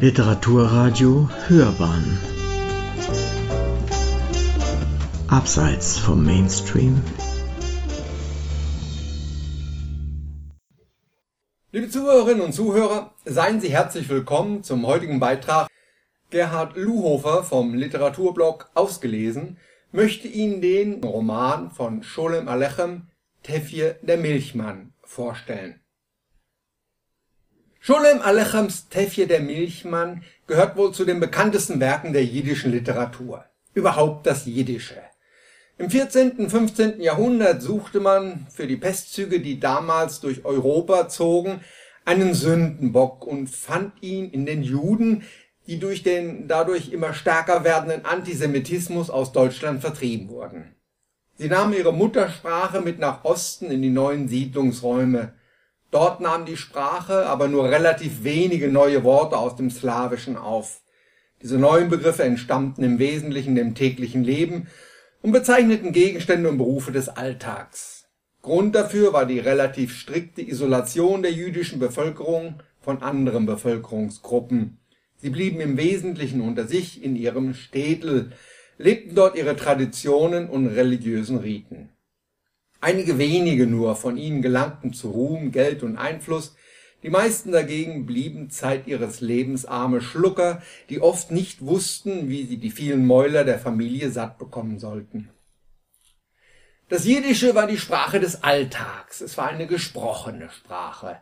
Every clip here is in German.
Literaturradio Hörbahn Abseits vom Mainstream Liebe Zuhörerinnen und Zuhörer, seien Sie herzlich willkommen zum heutigen Beitrag. Gerhard Luhofer vom Literaturblog Ausgelesen möchte Ihnen den Roman von Scholem Alechem Tefje der Milchmann vorstellen. Scholem Alechems Tefje der Milchmann gehört wohl zu den bekanntesten Werken der jiddischen Literatur. Überhaupt das Jiddische. Im 14. und 15. Jahrhundert suchte man für die Pestzüge, die damals durch Europa zogen, einen Sündenbock und fand ihn in den Juden, die durch den dadurch immer stärker werdenden Antisemitismus aus Deutschland vertrieben wurden. Sie nahmen ihre Muttersprache mit nach Osten in die neuen Siedlungsräume. Dort nahm die Sprache aber nur relativ wenige neue Worte aus dem Slawischen auf. Diese neuen Begriffe entstammten im Wesentlichen dem täglichen Leben und bezeichneten Gegenstände und Berufe des Alltags. Grund dafür war die relativ strikte Isolation der jüdischen Bevölkerung von anderen Bevölkerungsgruppen. Sie blieben im Wesentlichen unter sich in ihrem Städtel, lebten dort ihre Traditionen und religiösen Riten Einige wenige nur von ihnen gelangten zu Ruhm, Geld und Einfluss, die meisten dagegen blieben Zeit ihres Lebens arme Schlucker, die oft nicht wussten, wie sie die vielen Mäuler der Familie satt bekommen sollten. Das Jiddische war die Sprache des Alltags, es war eine gesprochene Sprache.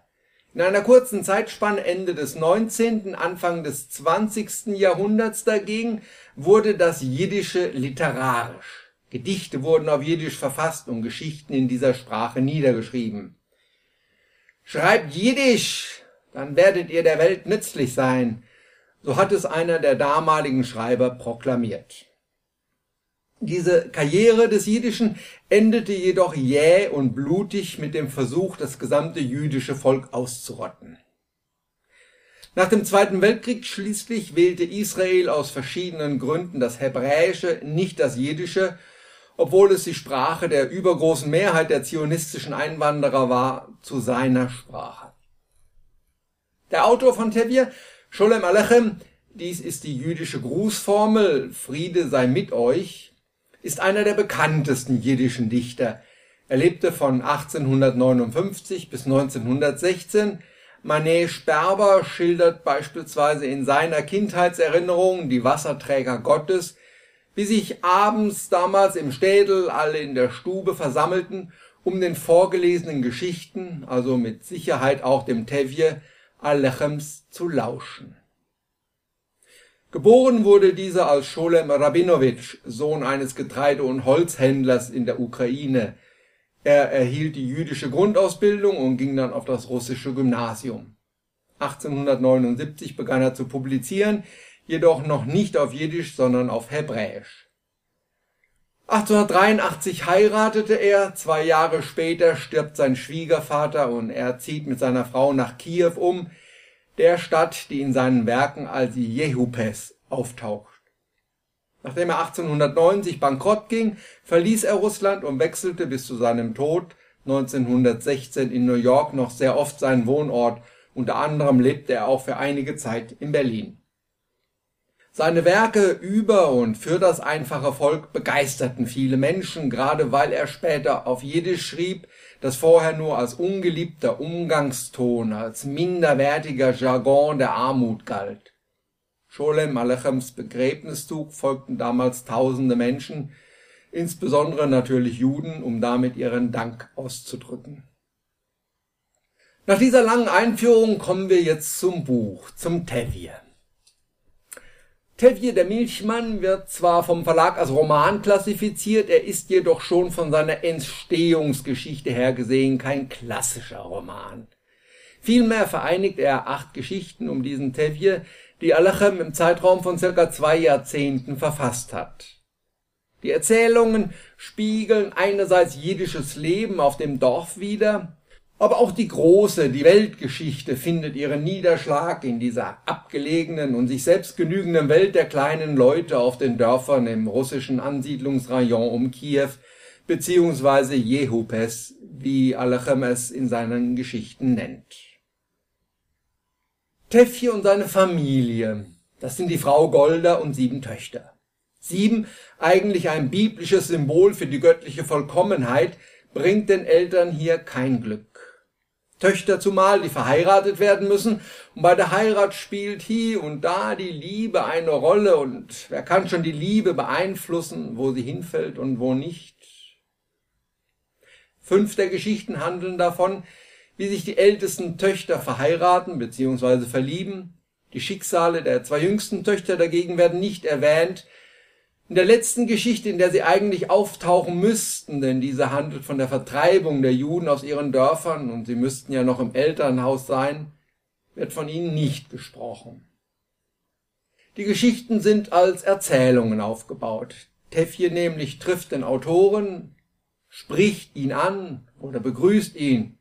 In einer kurzen Zeitspanne Ende des 19., Anfang des 20. Jahrhunderts dagegen wurde das Jiddische literarisch. Gedichte wurden auf Jiddisch verfasst und Geschichten in dieser Sprache niedergeschrieben. Schreibt Jiddisch, dann werdet ihr der Welt nützlich sein, so hat es einer der damaligen Schreiber proklamiert. Diese Karriere des Jiddischen endete jedoch jäh und blutig mit dem Versuch, das gesamte jüdische Volk auszurotten. Nach dem Zweiten Weltkrieg schließlich wählte Israel aus verschiedenen Gründen das Hebräische, nicht das Jiddische, obwohl es die Sprache der übergroßen Mehrheit der zionistischen Einwanderer war, zu seiner Sprache. Der Autor von Tevye, Sholem Alechem, dies ist die jüdische Grußformel, Friede sei mit euch, ist einer der bekanntesten jiddischen Dichter. Er lebte von 1859 bis 1916. Manet Sperber schildert beispielsweise in seiner Kindheitserinnerung die Wasserträger Gottes, wie sich abends damals im Städel alle in der Stube versammelten, um den vorgelesenen Geschichten, also mit Sicherheit auch dem Tevje, Alechems zu lauschen. Geboren wurde dieser als Scholem Rabinowitsch, Sohn eines Getreide- und Holzhändlers in der Ukraine. Er erhielt die jüdische Grundausbildung und ging dann auf das russische Gymnasium. 1879 begann er zu publizieren, jedoch noch nicht auf Jiddisch, sondern auf Hebräisch. 1883 heiratete er, zwei Jahre später stirbt sein Schwiegervater und er zieht mit seiner Frau nach Kiew um, der Stadt, die in seinen Werken als Jehupes auftaucht. Nachdem er 1890 bankrott ging, verließ er Russland und wechselte bis zu seinem Tod 1916 in New York noch sehr oft seinen Wohnort, unter anderem lebte er auch für einige Zeit in Berlin seine Werke über und für das einfache Volk begeisterten viele Menschen, gerade weil er später auf Jiddisch schrieb, das vorher nur als ungeliebter Umgangston, als minderwertiger Jargon der Armut galt. Scholem Alechems Begräbniszug folgten damals tausende Menschen, insbesondere natürlich Juden, um damit ihren Dank auszudrücken. Nach dieser langen Einführung kommen wir jetzt zum Buch, zum Tevye. Der Milchmann wird zwar vom Verlag als Roman klassifiziert, er ist jedoch schon von seiner Entstehungsgeschichte her gesehen kein klassischer Roman. Vielmehr vereinigt er acht Geschichten um diesen Tevje, die Alachem im Zeitraum von circa zwei Jahrzehnten verfasst hat. Die Erzählungen spiegeln einerseits jiddisches Leben auf dem Dorf wider, aber auch die große, die Weltgeschichte findet ihren Niederschlag in dieser abgelegenen und sich selbst genügenden Welt der kleinen Leute auf den Dörfern im russischen Ansiedlungsrayon um Kiew, beziehungsweise Jehupes, wie Alechem es in seinen Geschichten nennt. Tefje und seine Familie, das sind die Frau Golda und sieben Töchter. Sieben, eigentlich ein biblisches Symbol für die göttliche Vollkommenheit, bringt den Eltern hier kein Glück. Töchter zumal, die verheiratet werden müssen, und bei der Heirat spielt hier und da die Liebe eine Rolle, und wer kann schon die Liebe beeinflussen, wo sie hinfällt und wo nicht? Fünf der Geschichten handeln davon, wie sich die ältesten Töchter verheiraten bzw. verlieben. Die Schicksale der zwei jüngsten Töchter dagegen werden nicht erwähnt. In der letzten Geschichte, in der sie eigentlich auftauchen müssten, denn diese handelt von der Vertreibung der Juden aus ihren Dörfern und sie müssten ja noch im Elternhaus sein, wird von ihnen nicht gesprochen. Die Geschichten sind als Erzählungen aufgebaut. Tefje nämlich trifft den Autoren, spricht ihn an oder begrüßt ihn.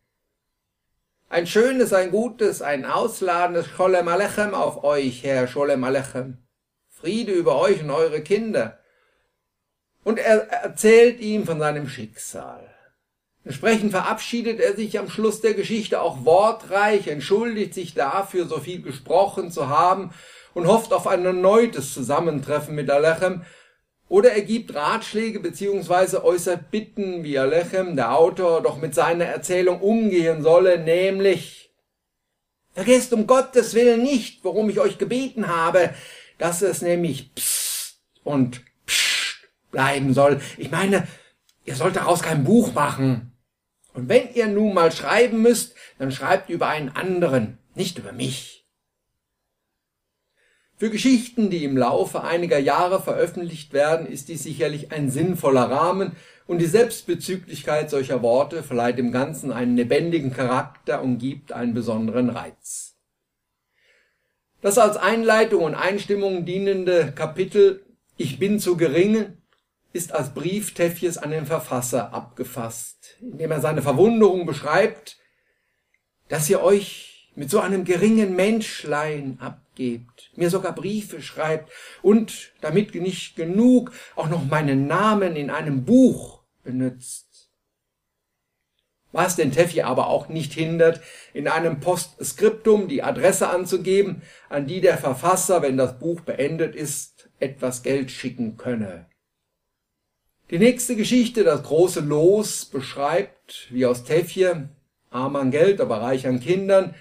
Ein schönes, ein gutes, ein ausladendes Scholem Alechem auf euch, Herr Scholem Alechem. Friede über euch und eure Kinder. Und er erzählt ihm von seinem Schicksal. Entsprechend verabschiedet er sich am Schluss der Geschichte auch wortreich, entschuldigt sich dafür, so viel gesprochen zu haben und hofft auf ein erneutes Zusammentreffen mit Alechem, oder er gibt Ratschläge beziehungsweise äußert Bitten, wie Alechem, der Autor, doch mit seiner Erzählung umgehen solle, nämlich Vergesst um Gottes Willen nicht, worum ich euch gebeten habe, dass es nämlich Psst und Psst bleiben soll. Ich meine, ihr sollt daraus kein Buch machen. Und wenn ihr nun mal schreiben müsst, dann schreibt über einen anderen, nicht über mich. Für Geschichten, die im Laufe einiger Jahre veröffentlicht werden, ist dies sicherlich ein sinnvoller Rahmen und die Selbstbezüglichkeit solcher Worte verleiht dem Ganzen einen lebendigen Charakter und gibt einen besonderen Reiz. Das als Einleitung und Einstimmung dienende Kapitel Ich bin zu gering ist als Brief Tefjes an den Verfasser abgefasst, indem er seine Verwunderung beschreibt, dass ihr euch mit so einem geringen Menschlein ab gebt, mir sogar Briefe schreibt und, damit nicht genug, auch noch meinen Namen in einem Buch benutzt. Was den Teffi aber auch nicht hindert, in einem Postskriptum die Adresse anzugeben, an die der Verfasser, wenn das Buch beendet ist, etwas Geld schicken könne. Die nächste Geschichte, das große Los, beschreibt, wie aus Tefje, arm an Geld, aber reich an Kindern,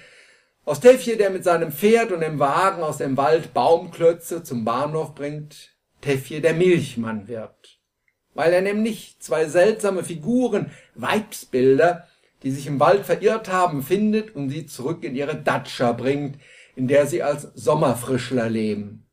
aus Tefje, der mit seinem Pferd und dem Wagen aus dem Wald Baumklötze zum Bahnhof bringt, Tefje der Milchmann wird. Weil er nämlich zwei seltsame Figuren, Weibsbilder, die sich im Wald verirrt haben, findet und sie zurück in ihre Datscha bringt, in der sie als Sommerfrischler leben.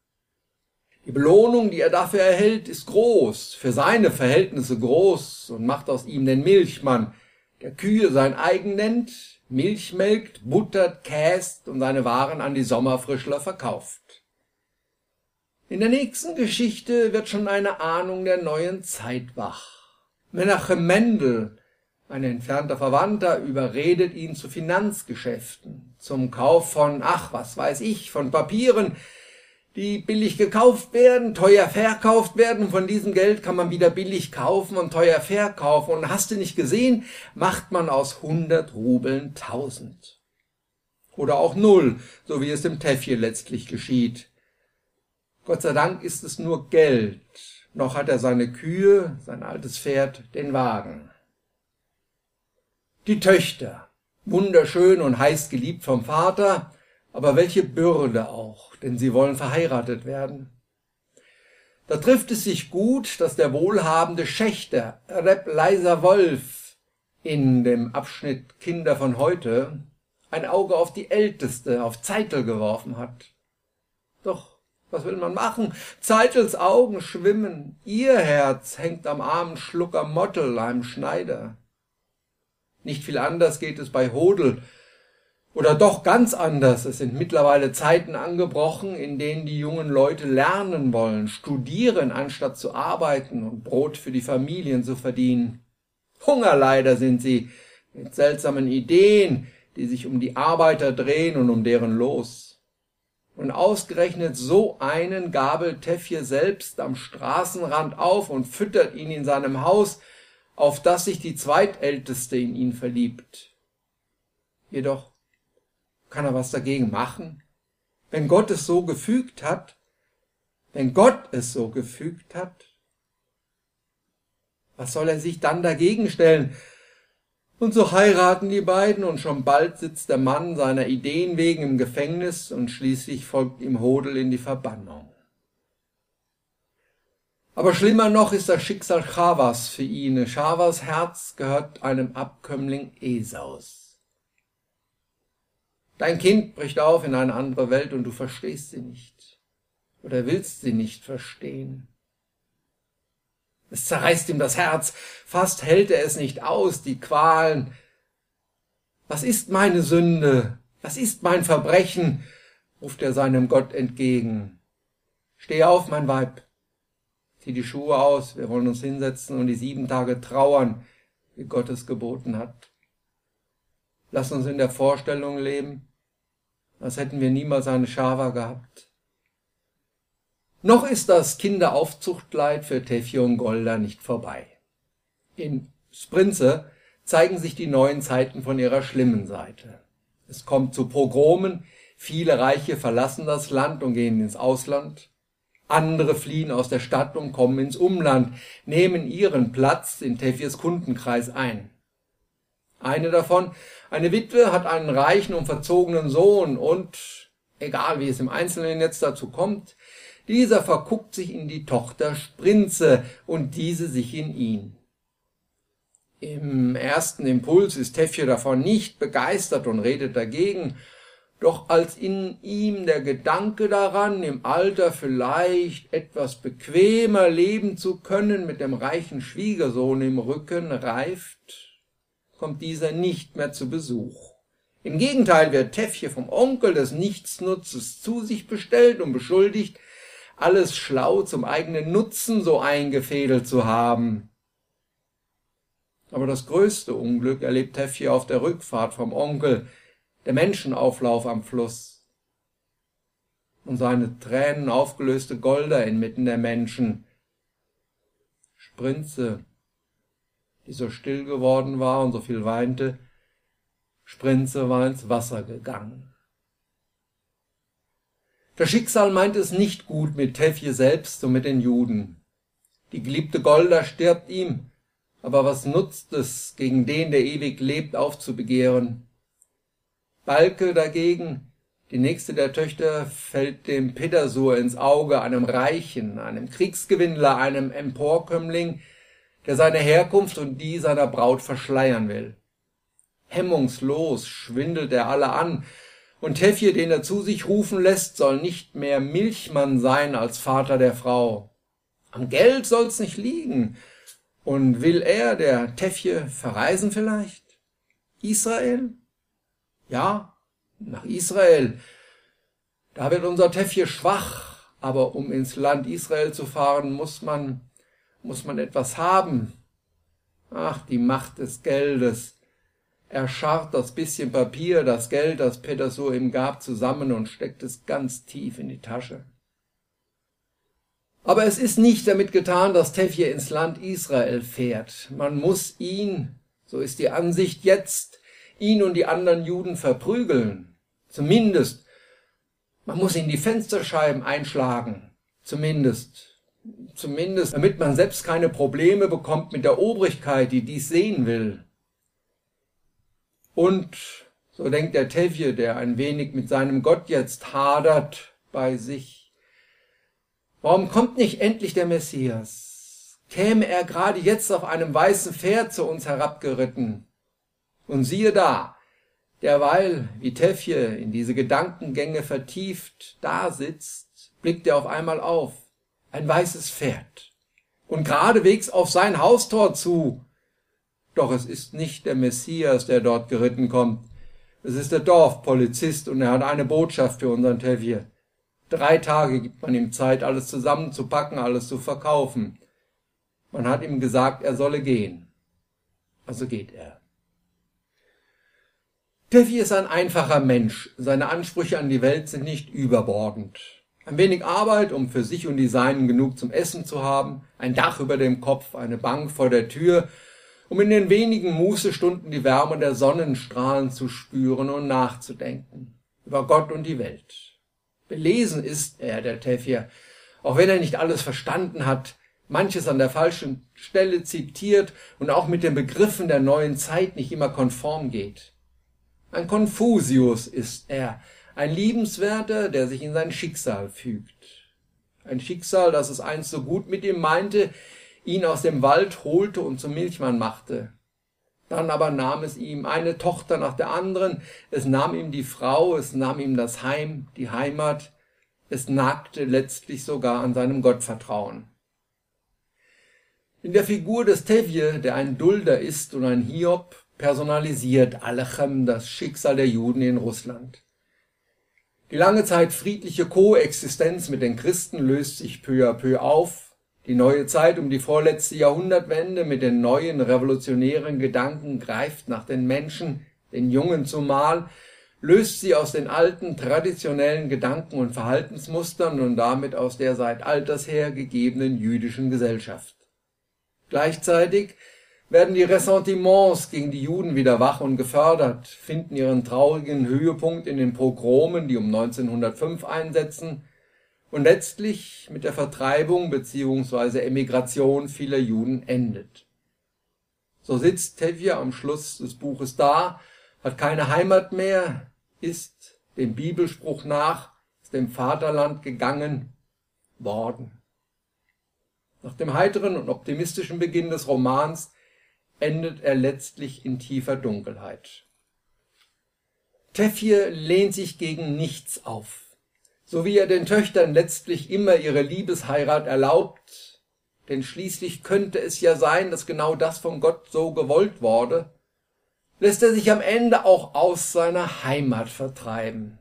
Die Belohnung, die er dafür erhält, ist groß, für seine Verhältnisse groß und macht aus ihm den Milchmann, der Kühe sein eigen nennt, Milch melkt, buttert, käst und seine Waren an die Sommerfrischler verkauft. In der nächsten Geschichte wird schon eine Ahnung der neuen Zeit wach. Menachem Mendel, ein entfernter Verwandter, überredet ihn zu Finanzgeschäften, zum Kauf von, ach, was weiß ich, von Papieren, die billig gekauft werden, teuer verkauft werden. Von diesem Geld kann man wieder billig kaufen und teuer verkaufen. Und hast du nicht gesehen, macht man aus 100 Rubeln 1000. Oder auch null, so wie es im Tefje letztlich geschieht. Gott sei Dank ist es nur Geld. Noch hat er seine Kühe, sein altes Pferd, den Wagen. Die Töchter, wunderschön und heiß geliebt vom Vater, aber welche Bürde auch, denn sie wollen verheiratet werden. Da trifft es sich gut, dass der wohlhabende Schächter, Reb Leiser Wolf, in dem Abschnitt Kinder von heute ein Auge auf die Älteste, auf Zeitel geworfen hat. Doch, was will man machen? Zeitels Augen schwimmen, ihr Herz hängt am armen Schlucker Mottel, einem Schneider. Nicht viel anders geht es bei Hodel, oder doch ganz anders. Es sind mittlerweile Zeiten angebrochen, in denen die jungen Leute lernen wollen, studieren, anstatt zu arbeiten und Brot für die Familien zu verdienen. Hungerleider sind sie, mit seltsamen Ideen, die sich um die Arbeiter drehen und um deren Los. Und ausgerechnet so einen gabelt Tefje selbst am Straßenrand auf und füttert ihn in seinem Haus, auf das sich die Zweitälteste in ihn verliebt. Jedoch kann er was dagegen machen? Wenn Gott es so gefügt hat, wenn Gott es so gefügt hat, was soll er sich dann dagegen stellen? Und so heiraten die beiden und schon bald sitzt der Mann seiner Ideen wegen im Gefängnis und schließlich folgt ihm Hodel in die Verbannung. Aber schlimmer noch ist das Schicksal Chavas für ihn. Chavas Herz gehört einem Abkömmling Esaus. Dein Kind bricht auf in eine andere Welt und du verstehst sie nicht oder willst sie nicht verstehen. Es zerreißt ihm das Herz, fast hält er es nicht aus, die Qualen. Was ist meine Sünde? Was ist mein Verbrechen? ruft er seinem Gott entgegen. Steh auf, mein Weib, zieh die Schuhe aus, wir wollen uns hinsetzen und die sieben Tage trauern, wie Gott es geboten hat. Lass uns in der Vorstellung leben, als hätten wir niemals eine Schava gehabt. Noch ist das Kinderaufzuchtleid für Tefje und Golda nicht vorbei. In Sprinze zeigen sich die neuen Zeiten von ihrer schlimmen Seite. Es kommt zu Pogromen, viele Reiche verlassen das Land und gehen ins Ausland. Andere fliehen aus der Stadt und kommen ins Umland, nehmen ihren Platz in Tefjes Kundenkreis ein. Eine davon, eine Witwe, hat einen reichen und verzogenen Sohn und, egal wie es im Einzelnen jetzt dazu kommt, dieser verguckt sich in die Tochter Sprinze und diese sich in ihn. Im ersten Impuls ist Tefje davon nicht begeistert und redet dagegen, doch als in ihm der Gedanke daran, im Alter vielleicht etwas bequemer leben zu können mit dem reichen Schwiegersohn im Rücken reift, kommt dieser nicht mehr zu Besuch. Im Gegenteil wird Tefje vom Onkel des Nichtsnutzes zu sich bestellt und beschuldigt, alles schlau zum eigenen Nutzen so eingefädelt zu haben. Aber das größte Unglück erlebt Teffje auf der Rückfahrt vom Onkel, der Menschenauflauf am Fluss. Und seine Tränen aufgelöste Golder inmitten der Menschen. Sprinze, die so still geworden war und so viel weinte, Sprinze war ins Wasser gegangen. Das Schicksal meint es nicht gut mit Tefje selbst und mit den Juden. Die geliebte Golda stirbt ihm, aber was nutzt es, gegen den, der ewig lebt, aufzubegehren? Balke dagegen, die nächste der Töchter, fällt dem Petersur ins Auge, einem Reichen, einem Kriegsgewinnler, einem Emporkömmling, der seine Herkunft und die seiner Braut verschleiern will. Hemmungslos schwindelt er alle an, und Tefje, den er zu sich rufen lässt, soll nicht mehr Milchmann sein als Vater der Frau. Am Geld soll's nicht liegen. Und will er, der Tefje, verreisen vielleicht? Israel? Ja, nach Israel. Da wird unser Tefje schwach, aber um ins Land Israel zu fahren, muss man, muss man etwas haben. Ach, die Macht des Geldes. Er scharrt das bisschen Papier, das Geld, das Peter so ihm gab, zusammen und steckt es ganz tief in die Tasche. Aber es ist nicht damit getan, dass Tefje ins Land Israel fährt. Man muss ihn, so ist die Ansicht jetzt, ihn und die anderen Juden verprügeln. Zumindest. Man muss ihn die Fensterscheiben einschlagen. Zumindest. Zumindest, damit man selbst keine Probleme bekommt mit der Obrigkeit, die dies sehen will. Und, so denkt der Tevje, der ein wenig mit seinem Gott jetzt hadert bei sich, warum kommt nicht endlich der Messias? Käme er gerade jetzt auf einem weißen Pferd zu uns herabgeritten? Und siehe da, derweil, wie Tefje in diese Gedankengänge vertieft da sitzt, blickt er auf einmal auf, ein weißes Pferd, und geradewegs auf sein Haustor zu, doch es ist nicht der Messias, der dort geritten kommt. Es ist der Dorfpolizist und er hat eine Botschaft für unseren Tevje. Drei Tage gibt man ihm Zeit, alles zusammenzupacken, alles zu verkaufen. Man hat ihm gesagt, er solle gehen. Also geht er. Tevje ist ein einfacher Mensch. Seine Ansprüche an die Welt sind nicht überbordend. Ein wenig Arbeit, um für sich und die Seinen genug zum Essen zu haben, ein Dach über dem Kopf, eine Bank vor der Tür um in den wenigen Mußestunden die Wärme der Sonnenstrahlen zu spüren und nachzudenken über Gott und die Welt. Belesen ist er, der Tefje, auch wenn er nicht alles verstanden hat, manches an der falschen Stelle zitiert und auch mit den Begriffen der neuen Zeit nicht immer konform geht. Ein Konfusius ist er, ein Liebenswerter, der sich in sein Schicksal fügt. Ein Schicksal, das es einst so gut mit ihm meinte, ihn aus dem Wald holte und zum Milchmann machte. Dann aber nahm es ihm eine Tochter nach der anderen, es nahm ihm die Frau, es nahm ihm das Heim, die Heimat, es nagte letztlich sogar an seinem Gottvertrauen. In der Figur des Tevje, der ein Dulder ist und ein Hiob, personalisiert Alechem das Schicksal der Juden in Russland. Die lange Zeit friedliche Koexistenz mit den Christen löst sich peu à peu auf. Die neue Zeit um die vorletzte Jahrhundertwende mit den neuen revolutionären Gedanken greift nach den Menschen, den Jungen zumal, löst sie aus den alten traditionellen Gedanken und Verhaltensmustern und damit aus der seit alters her gegebenen jüdischen Gesellschaft. Gleichzeitig werden die Ressentiments gegen die Juden wieder wach und gefördert, finden ihren traurigen Höhepunkt in den Pogromen, die um 1905 einsetzen und letztlich mit der Vertreibung bzw. Emigration vieler Juden endet. So sitzt Tevje am Schluss des Buches da, hat keine Heimat mehr, ist dem Bibelspruch nach aus dem Vaterland gegangen worden. Nach dem heiteren und optimistischen Beginn des Romans endet er letztlich in tiefer Dunkelheit. Tefje lehnt sich gegen nichts auf. So wie er den Töchtern letztlich immer ihre Liebesheirat erlaubt, denn schließlich könnte es ja sein, dass genau das von Gott so gewollt wurde, lässt er sich am Ende auch aus seiner Heimat vertreiben.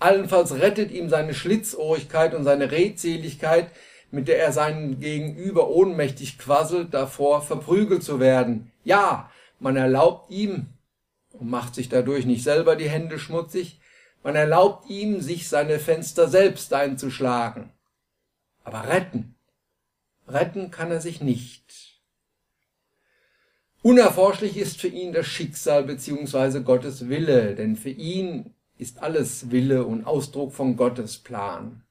Allenfalls rettet ihm seine Schlitzohrigkeit und seine Redseligkeit mit der er seinen Gegenüber ohnmächtig quasselt, davor verprügelt zu werden. Ja, man erlaubt ihm und macht sich dadurch nicht selber die Hände schmutzig, man erlaubt ihm, sich seine Fenster selbst einzuschlagen. Aber retten, retten kann er sich nicht. Unerforschlich ist für ihn das Schicksal beziehungsweise Gottes Wille, denn für ihn ist alles Wille und Ausdruck von Gottes Plan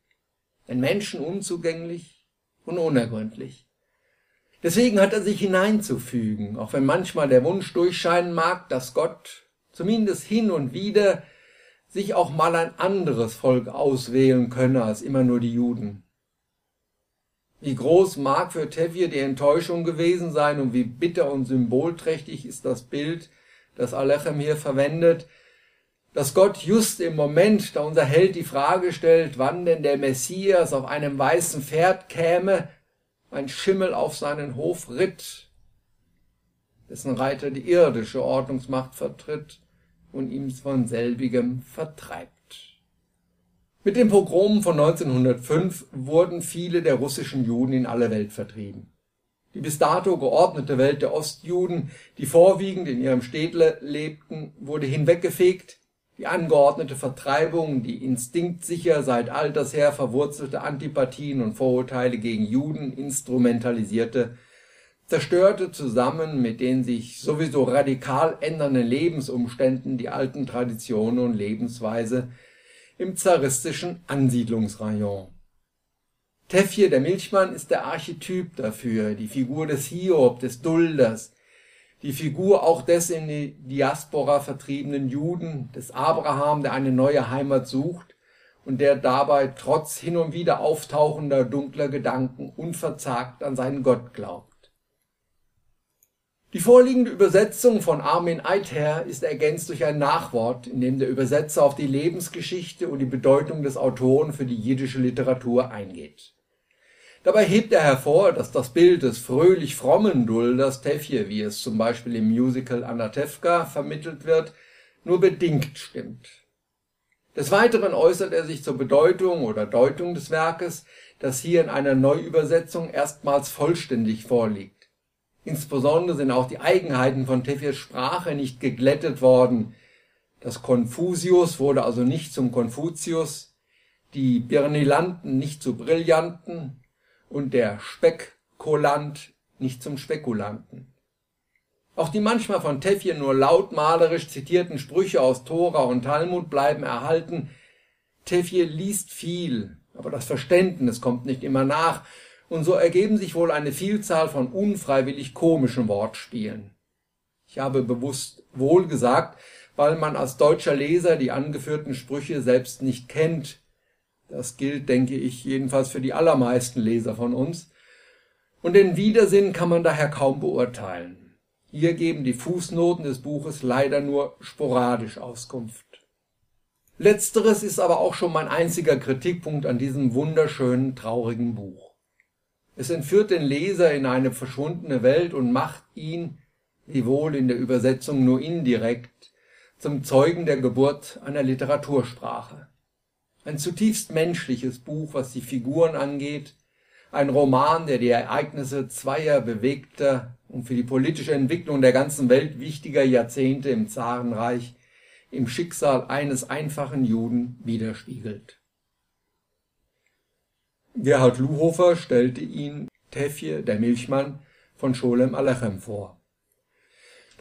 den Menschen unzugänglich und unergründlich. Deswegen hat er sich hineinzufügen, auch wenn manchmal der Wunsch durchscheinen mag, dass Gott zumindest hin und wieder sich auch mal ein anderes Volk auswählen könne als immer nur die Juden. Wie groß mag für Tevje die Enttäuschung gewesen sein und wie bitter und symbolträchtig ist das Bild, das Alechem hier verwendet, dass Gott just im Moment, da unser Held die Frage stellt, wann denn der Messias auf einem weißen Pferd käme, ein Schimmel auf seinen Hof ritt, dessen Reiter die irdische Ordnungsmacht vertritt und ihm von selbigem vertreibt. Mit dem Pogrom von 1905 wurden viele der russischen Juden in alle Welt vertrieben. Die bis dato geordnete Welt der Ostjuden, die vorwiegend in ihrem Städtle lebten, wurde hinweggefegt, die angeordnete Vertreibung, die instinktsicher seit alters her verwurzelte Antipathien und Vorurteile gegen Juden instrumentalisierte, zerstörte zusammen mit den sich sowieso radikal ändernden Lebensumständen die alten Traditionen und Lebensweise im zaristischen Ansiedlungsrayon. Tefje, der Milchmann, ist der Archetyp dafür, die Figur des Hiob, des Dulders, die Figur auch des in die Diaspora vertriebenen Juden, des Abraham, der eine neue Heimat sucht und der dabei trotz hin und wieder auftauchender dunkler Gedanken unverzagt an seinen Gott glaubt. Die vorliegende Übersetzung von Armin Either ist ergänzt durch ein Nachwort, in dem der Übersetzer auf die Lebensgeschichte und die Bedeutung des Autoren für die jiddische Literatur eingeht Dabei hebt er hervor, dass das Bild des fröhlich frommen Dulders Tefje, wie es zum Beispiel im Musical Anatevka vermittelt wird, nur bedingt stimmt. Des Weiteren äußert er sich zur Bedeutung oder Deutung des Werkes, das hier in einer Neuübersetzung erstmals vollständig vorliegt. Insbesondere sind auch die Eigenheiten von Tefjes Sprache nicht geglättet worden. Das Konfusius wurde also nicht zum Konfuzius, die Birnilanten nicht zu Brillanten, und der Spekulant nicht zum Spekulanten. Auch die manchmal von Tefje nur lautmalerisch zitierten Sprüche aus Tora und Talmud bleiben erhalten, Tefje liest viel, aber das Verständnis kommt nicht immer nach, und so ergeben sich wohl eine Vielzahl von unfreiwillig komischen Wortspielen. Ich habe bewusst wohl gesagt, weil man als deutscher Leser die angeführten Sprüche selbst nicht kennt. Das gilt, denke ich, jedenfalls für die allermeisten Leser von uns. Und den Widersinn kann man daher kaum beurteilen. Hier geben die Fußnoten des Buches leider nur sporadisch Auskunft. Letzteres ist aber auch schon mein einziger Kritikpunkt an diesem wunderschönen, traurigen Buch. Es entführt den Leser in eine verschwundene Welt und macht ihn, wiewohl in der Übersetzung nur indirekt, zum Zeugen der Geburt einer Literatursprache. Ein zutiefst menschliches Buch, was die Figuren angeht, ein Roman, der die Ereignisse zweier bewegter und für die politische Entwicklung der ganzen Welt wichtiger Jahrzehnte im Zarenreich im Schicksal eines einfachen Juden widerspiegelt. Gerhard Luhofer stellte ihn Tefje, der Milchmann, von Scholem Alechem vor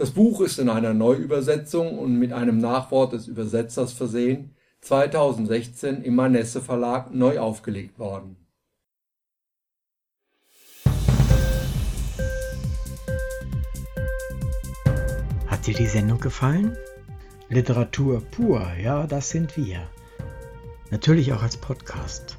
das Buch ist in einer Neuübersetzung und mit einem Nachwort des Übersetzers versehen 2016 im Manesse Verlag neu aufgelegt worden. Hat dir die Sendung gefallen? Literatur pur, ja, das sind wir. Natürlich auch als Podcast.